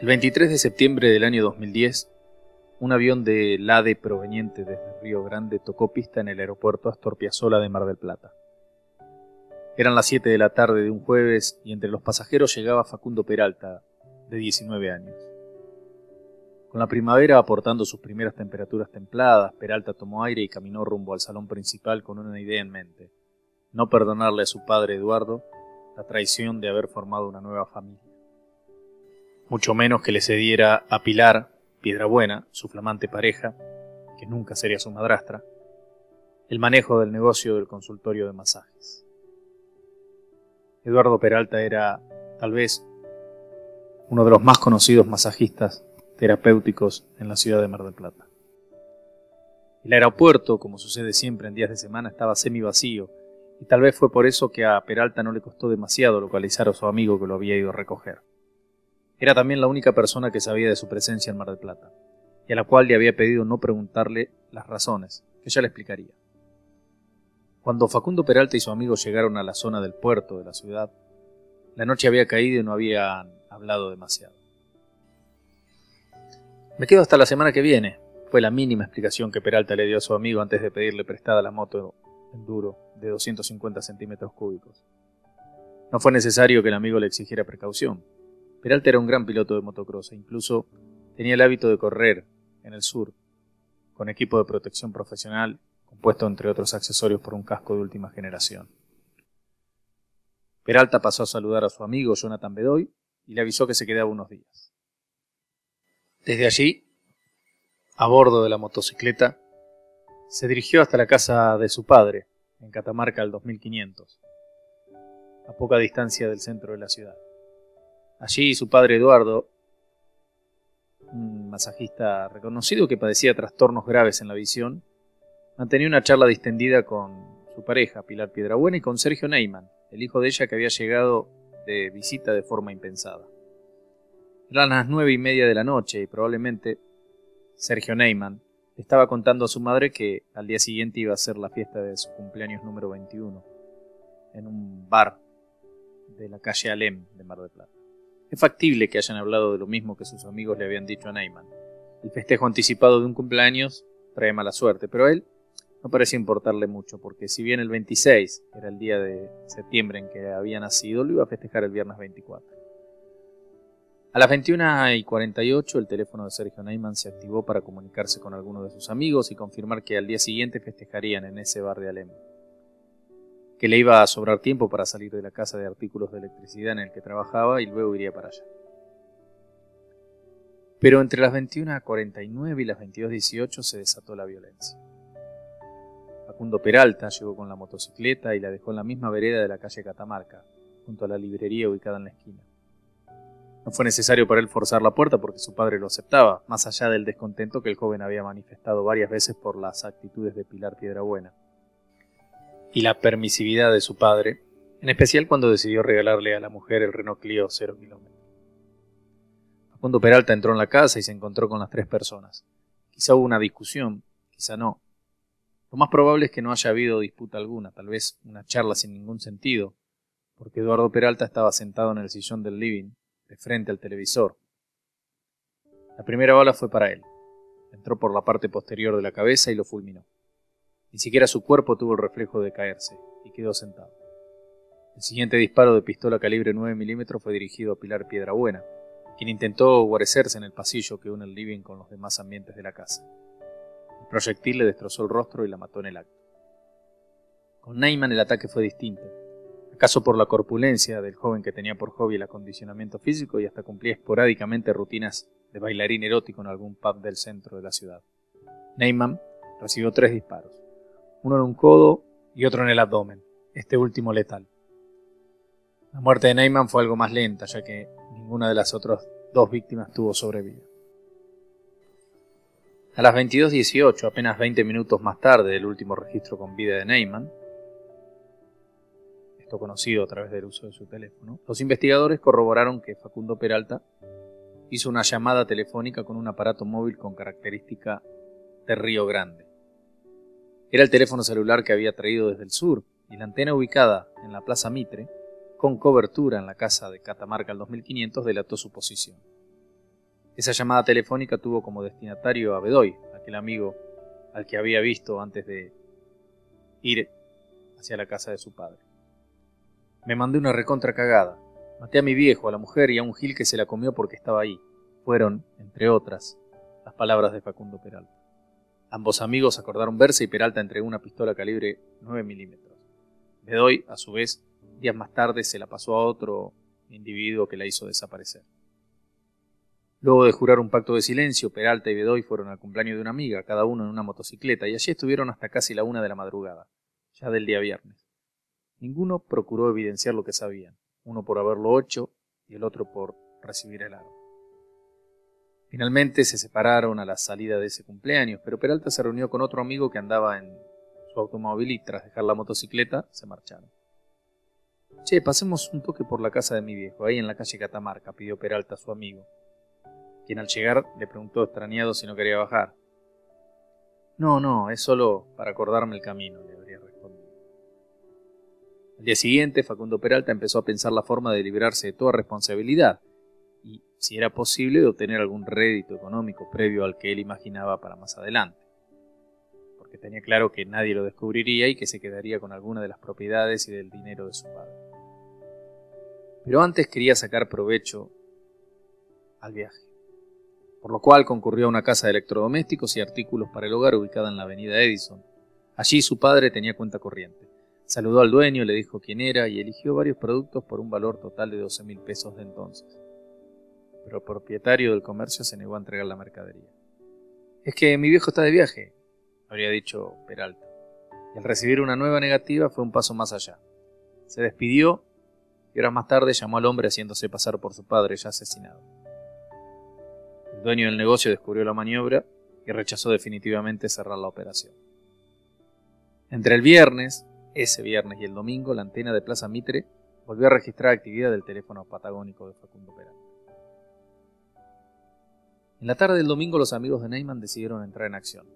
El 23 de septiembre del año 2010, un avión de LADE proveniente desde Río Grande tocó pista en el aeropuerto Astor Piazzolla de Mar del Plata. Eran las 7 de la tarde de un jueves y entre los pasajeros llegaba Facundo Peralta, de 19 años. Con la primavera aportando sus primeras temperaturas templadas, Peralta tomó aire y caminó rumbo al salón principal con una idea en mente, no perdonarle a su padre Eduardo la traición de haber formado una nueva familia mucho menos que le cediera a Pilar, Piedrabuena, su flamante pareja, que nunca sería su madrastra, el manejo del negocio del consultorio de masajes. Eduardo Peralta era, tal vez, uno de los más conocidos masajistas terapéuticos en la ciudad de Mar del Plata. El aeropuerto, como sucede siempre en días de semana, estaba semi vacío, y tal vez fue por eso que a Peralta no le costó demasiado localizar a su amigo que lo había ido a recoger. Era también la única persona que sabía de su presencia en Mar del Plata, y a la cual le había pedido no preguntarle las razones, que ya le explicaría. Cuando Facundo Peralta y su amigo llegaron a la zona del puerto de la ciudad, la noche había caído y no habían hablado demasiado. Me quedo hasta la semana que viene, fue la mínima explicación que Peralta le dio a su amigo antes de pedirle prestada la moto enduro de 250 centímetros cúbicos. No fue necesario que el amigo le exigiera precaución, Peralta era un gran piloto de motocross e incluso tenía el hábito de correr en el sur, con equipo de protección profesional compuesto entre otros accesorios por un casco de última generación. Peralta pasó a saludar a su amigo Jonathan Bedoy y le avisó que se quedaba unos días. Desde allí, a bordo de la motocicleta, se dirigió hasta la casa de su padre, en Catamarca al 2500, a poca distancia del centro de la ciudad. Allí su padre Eduardo, un masajista reconocido que padecía trastornos graves en la visión, mantenía una charla distendida con su pareja, Pilar Piedrabuena, y con Sergio Neyman, el hijo de ella que había llegado de visita de forma impensada. Eran las nueve y media de la noche y probablemente Sergio Neyman estaba contando a su madre que al día siguiente iba a ser la fiesta de su cumpleaños número 21 en un bar de la calle Alem de Mar del Plata. Es factible que hayan hablado de lo mismo que sus amigos le habían dicho a Neyman. El festejo anticipado de un cumpleaños trae mala suerte, pero a él no parecía importarle mucho, porque si bien el 26 era el día de septiembre en que había nacido, lo iba a festejar el viernes 24. A las 21 y 48 el teléfono de Sergio Neyman se activó para comunicarse con alguno de sus amigos y confirmar que al día siguiente festejarían en ese bar de Alem que le iba a sobrar tiempo para salir de la casa de artículos de electricidad en el que trabajaba y luego iría para allá. Pero entre las 21.49 y las 22.18 se desató la violencia. Facundo Peralta llegó con la motocicleta y la dejó en la misma vereda de la calle Catamarca, junto a la librería ubicada en la esquina. No fue necesario para él forzar la puerta porque su padre lo aceptaba, más allá del descontento que el joven había manifestado varias veces por las actitudes de Pilar Piedrabuena y la permisividad de su padre, en especial cuando decidió regalarle a la mujer el Renault Clio 0 km. Facundo Peralta entró en la casa y se encontró con las tres personas. Quizá hubo una discusión, quizá no. Lo más probable es que no haya habido disputa alguna, tal vez una charla sin ningún sentido, porque Eduardo Peralta estaba sentado en el sillón del living, de frente al televisor. La primera bala fue para él. Entró por la parte posterior de la cabeza y lo fulminó. Ni siquiera su cuerpo tuvo el reflejo de caerse, y quedó sentado. El siguiente disparo de pistola calibre 9 milímetros fue dirigido a Pilar Piedrabuena, quien intentó guarecerse en el pasillo que une el living con los demás ambientes de la casa. El proyectil le destrozó el rostro y la mató en el acto. Con Neyman el ataque fue distinto, acaso por la corpulencia del joven que tenía por hobby el acondicionamiento físico y hasta cumplía esporádicamente rutinas de bailarín erótico en algún pub del centro de la ciudad. Neyman recibió tres disparos uno en un codo y otro en el abdomen, este último letal. La muerte de Neyman fue algo más lenta, ya que ninguna de las otras dos víctimas tuvo sobrevida. A las 22.18, apenas 20 minutos más tarde del último registro con vida de Neyman, esto conocido a través del uso de su teléfono, los investigadores corroboraron que Facundo Peralta hizo una llamada telefónica con un aparato móvil con característica de Río Grande. Era el teléfono celular que había traído desde el sur y la antena ubicada en la Plaza Mitre, con cobertura en la casa de Catamarca al 2500, delató su posición. Esa llamada telefónica tuvo como destinatario a Bedoy, aquel amigo al que había visto antes de ir hacia la casa de su padre. Me mandé una recontra cagada. Maté a mi viejo, a la mujer y a un gil que se la comió porque estaba ahí. Fueron, entre otras, las palabras de Facundo Peralta. Ambos amigos acordaron verse y Peralta entregó una pistola calibre 9 milímetros. Bedoy, a su vez, días más tarde se la pasó a otro individuo que la hizo desaparecer. Luego de jurar un pacto de silencio, Peralta y Bedoy fueron al cumpleaños de una amiga, cada uno en una motocicleta, y allí estuvieron hasta casi la una de la madrugada, ya del día viernes. Ninguno procuró evidenciar lo que sabían, uno por haberlo hecho y el otro por recibir el arma. Finalmente se separaron a la salida de ese cumpleaños, pero Peralta se reunió con otro amigo que andaba en su automóvil y tras dejar la motocicleta se marcharon. Che, pasemos un toque por la casa de mi viejo, ahí en la calle Catamarca, pidió Peralta a su amigo quien al llegar le preguntó extrañado si no quería bajar. No, no, es solo para acordarme el camino, le habría respondido. Al día siguiente, Facundo Peralta empezó a pensar la forma de librarse de toda responsabilidad si era posible, obtener algún rédito económico previo al que él imaginaba para más adelante, porque tenía claro que nadie lo descubriría y que se quedaría con alguna de las propiedades y del dinero de su padre. Pero antes quería sacar provecho al viaje por lo cual concurrió a una casa de electrodomésticos y artículos para el hogar ubicada en la avenida Edison. Allí su padre tenía cuenta corriente. Saludó al dueño, le dijo quién era y eligió varios productos por un valor total de 12 mil pesos de entonces. Pero el propietario del comercio se negó a entregar la mercadería. Es que mi viejo está de viaje, habría dicho Peralta. Y al recibir una nueva negativa fue un paso más allá. Se despidió y horas más tarde llamó al hombre haciéndose pasar por su padre ya asesinado. El dueño del negocio descubrió la maniobra y rechazó definitivamente cerrar la operación. Entre el viernes, ese viernes y el domingo, la antena de Plaza Mitre volvió a registrar actividad del teléfono patagónico de Facundo Peralta. En la tarde del domingo los amigos de Neyman decidieron entrar en acción.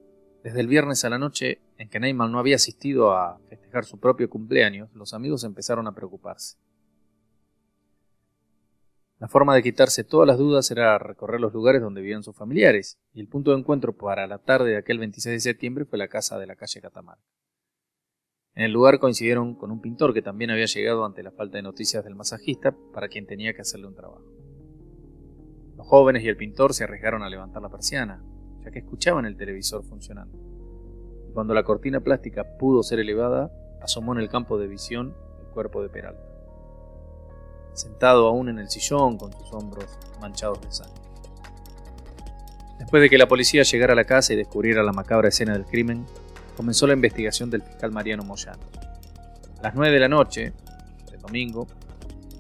Desde el viernes a la noche, en que Neyman no había asistido a festejar su propio cumpleaños, los amigos empezaron a preocuparse. La forma de quitarse todas las dudas era recorrer los lugares donde vivían sus familiares, y el punto de encuentro para la tarde de aquel 26 de septiembre fue la casa de la calle Catamarca. En el lugar coincidieron con un pintor que también había llegado ante la falta de noticias del masajista para quien tenía que hacerle un trabajo. Los jóvenes y el pintor se arriesgaron a levantar la persiana, ya que escuchaban el televisor funcionando. Y cuando la cortina plástica pudo ser elevada, asomó en el campo de visión el cuerpo de Peralta sentado aún en el sillón con sus hombros manchados de sangre. Después de que la policía llegara a la casa y descubriera la macabra escena del crimen, comenzó la investigación del fiscal Mariano Moyano. A las 9 de la noche, del domingo,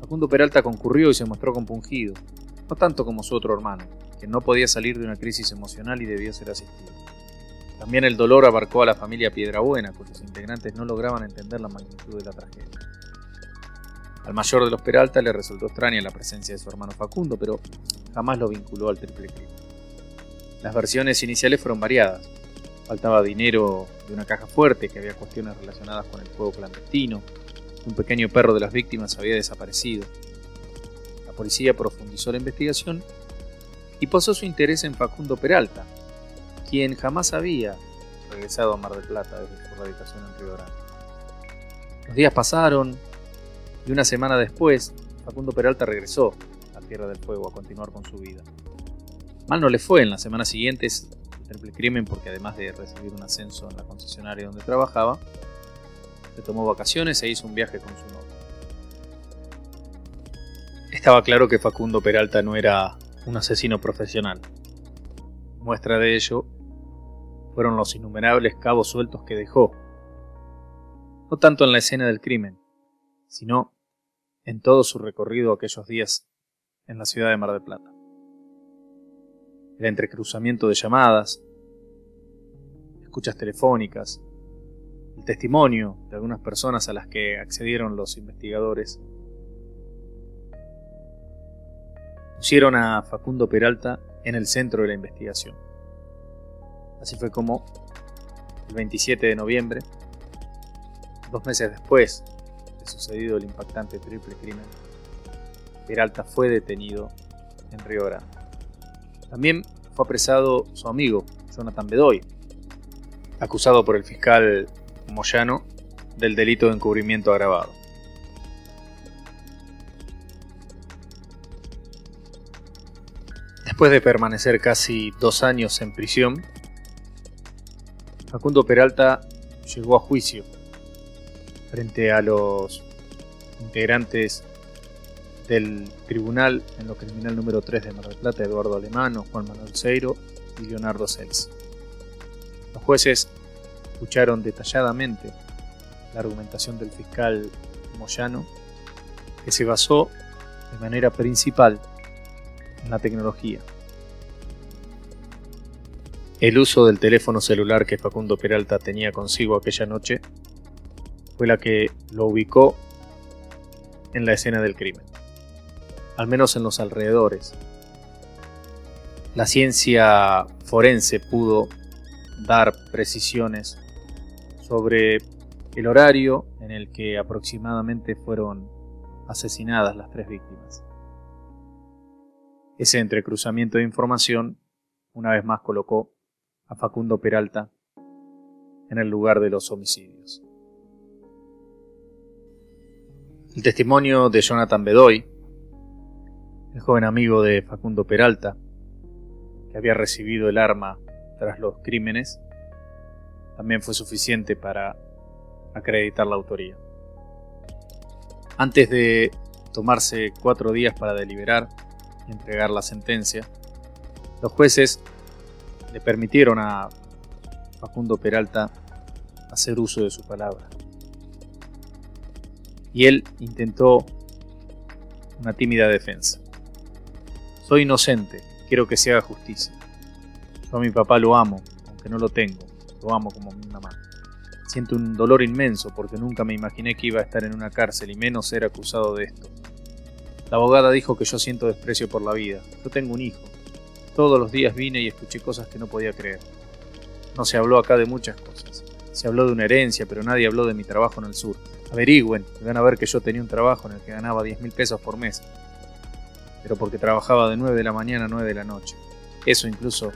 Facundo Peralta concurrió y se mostró compungido, no tanto como su otro hermano, que no podía salir de una crisis emocional y debía ser asistido. También el dolor abarcó a la familia Piedrabuena, cuyos integrantes no lograban entender la magnitud de la tragedia. Al mayor de los Peralta le resultó extraña la presencia de su hermano Facundo, pero jamás lo vinculó al triple crimen. Las versiones iniciales fueron variadas. Faltaba dinero de una caja fuerte, que había cuestiones relacionadas con el fuego clandestino, un pequeño perro de las víctimas había desaparecido. Policía profundizó la investigación y posó su interés en Facundo Peralta, quien jamás había regresado a Mar del Plata desde su radicación en Río Grande. Los días pasaron, y una semana después, Facundo Peralta regresó a Tierra del Fuego a continuar con su vida. Mal no le fue en las semanas siguientes el triple crimen porque además de recibir un ascenso en la concesionaria donde trabajaba, se tomó vacaciones e hizo un viaje con su novia. Estaba claro que Facundo Peralta no era un asesino profesional. Muestra de ello fueron los innumerables cabos sueltos que dejó, no tanto en la escena del crimen, sino en todo su recorrido aquellos días en la ciudad de Mar del Plata. El entrecruzamiento de llamadas, escuchas telefónicas, el testimonio de algunas personas a las que accedieron los investigadores, pusieron a Facundo Peralta en el centro de la investigación. Así fue como, el 27 de noviembre, dos meses después sucedido el impactante triple crimen, Peralta fue detenido en Río Grande. También fue apresado su amigo, Jonathan Bedoy, acusado por el fiscal Moyano del delito de encubrimiento agravado. Después de permanecer casi dos años en prisión, Facundo Peralta llegó a juicio frente a los integrantes del tribunal en lo criminal número 3 de Mar del Plata, Eduardo Alemano, Juan Manuel Seiro y Leonardo Cels. Los jueces escucharon detalladamente la argumentación del fiscal Moyano, que se basó de manera principal en la tecnología. El uso del teléfono celular que Facundo Peralta tenía consigo aquella noche fue la que lo ubicó en la escena del crimen, al menos en los alrededores. La ciencia forense pudo dar precisiones sobre el horario en el que aproximadamente fueron asesinadas las tres víctimas. Ese entrecruzamiento de información una vez más colocó a Facundo Peralta en el lugar de los homicidios. El testimonio de Jonathan Bedoy, el joven amigo de Facundo Peralta, que había recibido el arma tras los crímenes, también fue suficiente para acreditar la autoría. Antes de tomarse cuatro días para deliberar entregar la sentencia, los jueces le permitieron a Facundo Peralta hacer uso de su palabra y él intentó una tímida defensa. Soy inocente, quiero que se haga justicia. Yo a mi papá lo amo, aunque no lo tengo, lo amo como mi mamá. Siento un dolor inmenso porque nunca me imaginé que iba a estar en una cárcel y menos ser acusado de esto. La abogada dijo que yo siento desprecio por la vida. Yo tengo un hijo. Todos los días vine y escuché cosas que no podía creer. No se habló acá de muchas cosas. Se habló de una herencia, pero nadie habló de mi trabajo en el sur averigüen y van a ver que yo tenía un trabajo en el que ganaba 10 mil pesos por mes. Pero porque trabajaba de 9 de la mañana a 9 de la noche. Eso incluso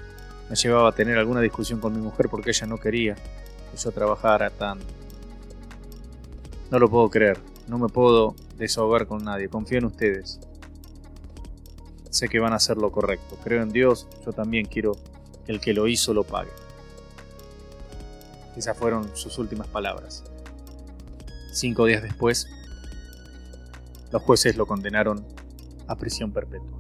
me llevaba a tener alguna discusión con mi mujer porque ella no quería que yo trabajara tanto. No lo puedo creer, no me puedo desahogar con nadie, confío en ustedes. Sé que van a hacer lo correcto, creo en Dios, yo también quiero que el que lo hizo lo pague. Esas fueron sus últimas palabras. Cinco días después, los jueces lo condenaron a prisión perpetua.